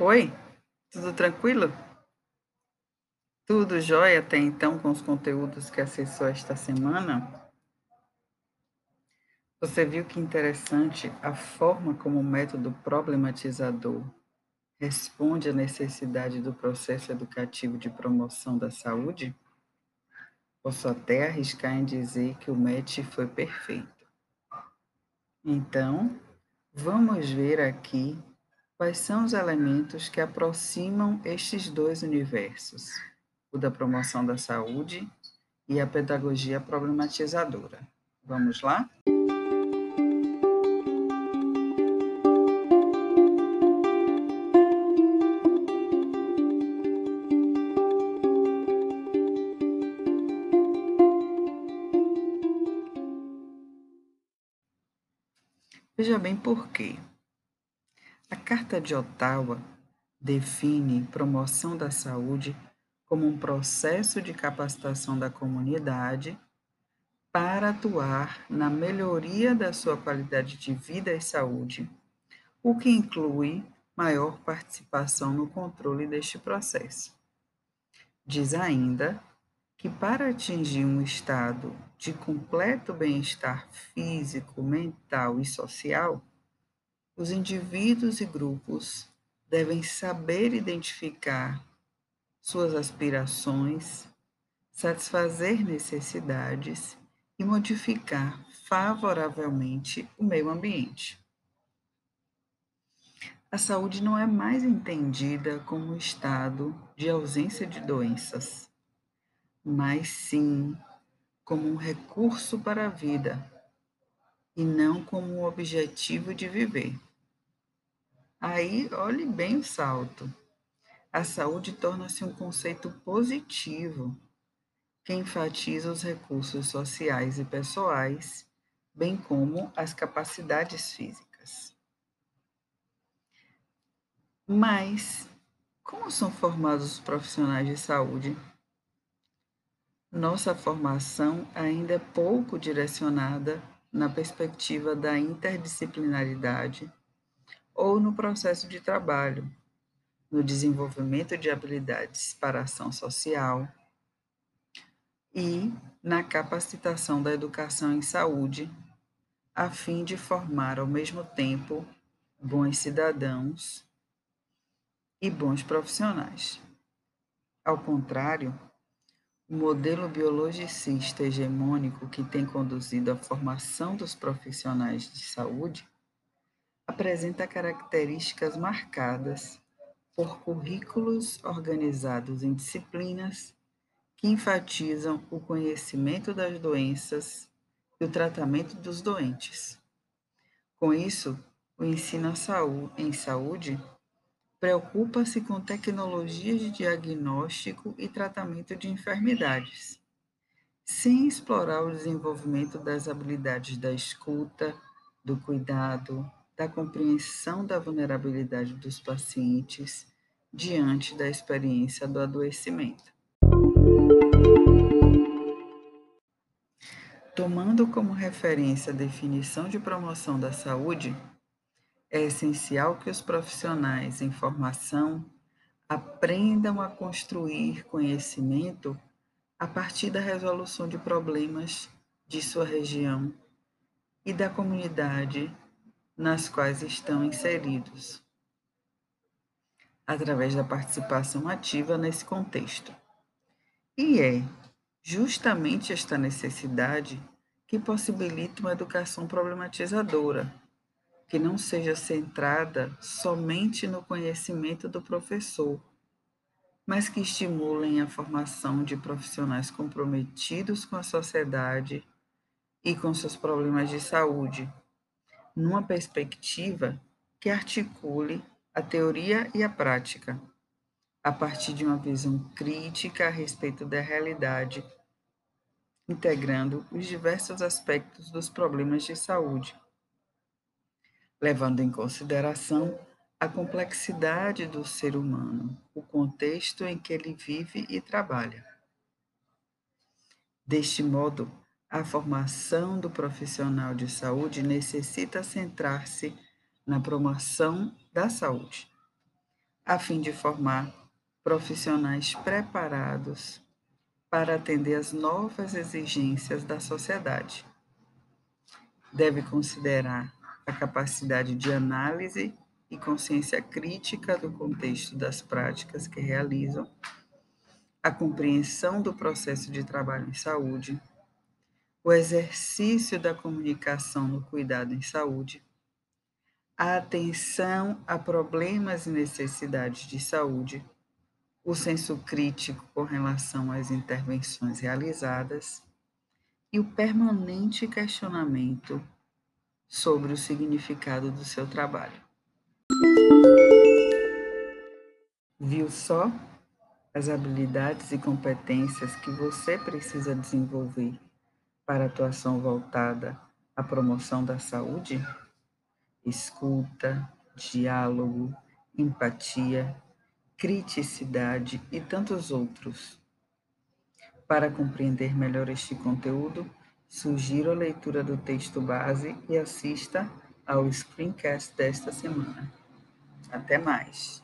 Oi, tudo tranquilo? Tudo jóia até então com os conteúdos que acessou esta semana? Você viu que interessante a forma como o método problematizador responde à necessidade do processo educativo de promoção da saúde? Posso até arriscar em dizer que o match foi perfeito. Então, vamos ver aqui quais são os elementos que aproximam estes dois universos, o da promoção da saúde e a pedagogia problematizadora. Vamos lá? Veja bem por quê. A Carta de Ottawa define promoção da saúde como um processo de capacitação da comunidade para atuar na melhoria da sua qualidade de vida e saúde, o que inclui maior participação no controle deste processo. Diz ainda que para atingir um estado de completo bem-estar físico, mental e social, os indivíduos e grupos devem saber identificar suas aspirações, satisfazer necessidades e modificar favoravelmente o meio ambiente. A saúde não é mais entendida como um estado de ausência de doenças, mas sim como um recurso para a vida e não como um objetivo de viver. Aí, olhe bem o salto. A saúde torna-se um conceito positivo que enfatiza os recursos sociais e pessoais, bem como as capacidades físicas. Mas, como são formados os profissionais de saúde? Nossa formação ainda é pouco direcionada na perspectiva da interdisciplinaridade ou no processo de trabalho, no desenvolvimento de habilidades para ação social e na capacitação da educação em saúde, a fim de formar ao mesmo tempo bons cidadãos e bons profissionais. Ao contrário, o modelo biologicista hegemônico que tem conduzido à formação dos profissionais de saúde apresenta características marcadas por currículos organizados em disciplinas que enfatizam o conhecimento das doenças e o tratamento dos doentes. Com isso, o ensino em saúde Preocupa-se com tecnologias de diagnóstico e tratamento de enfermidades, sem explorar o desenvolvimento das habilidades da escuta, do cuidado, da compreensão da vulnerabilidade dos pacientes diante da experiência do adoecimento. Tomando como referência a definição de promoção da saúde, é essencial que os profissionais em formação aprendam a construir conhecimento a partir da resolução de problemas de sua região e da comunidade nas quais estão inseridos, através da participação ativa nesse contexto. E é justamente esta necessidade que possibilita uma educação problematizadora que não seja centrada somente no conhecimento do professor, mas que estimulem a formação de profissionais comprometidos com a sociedade e com seus problemas de saúde, numa perspectiva que articule a teoria e a prática, a partir de uma visão crítica a respeito da realidade, integrando os diversos aspectos dos problemas de saúde levando em consideração a complexidade do ser humano, o contexto em que ele vive e trabalha. Deste modo, a formação do profissional de saúde necessita centrar-se na promoção da saúde, a fim de formar profissionais preparados para atender às novas exigências da sociedade. Deve considerar a capacidade de análise e consciência crítica do contexto das práticas que realizam, a compreensão do processo de trabalho em saúde, o exercício da comunicação no cuidado em saúde, a atenção a problemas e necessidades de saúde, o senso crítico com relação às intervenções realizadas e o permanente questionamento sobre o significado do seu trabalho. Viu só as habilidades e competências que você precisa desenvolver para atuação voltada à promoção da saúde? Escuta, diálogo, empatia, criticidade e tantos outros. Para compreender melhor este conteúdo, sugiro a leitura do texto base e assista ao screencast desta semana. Até mais!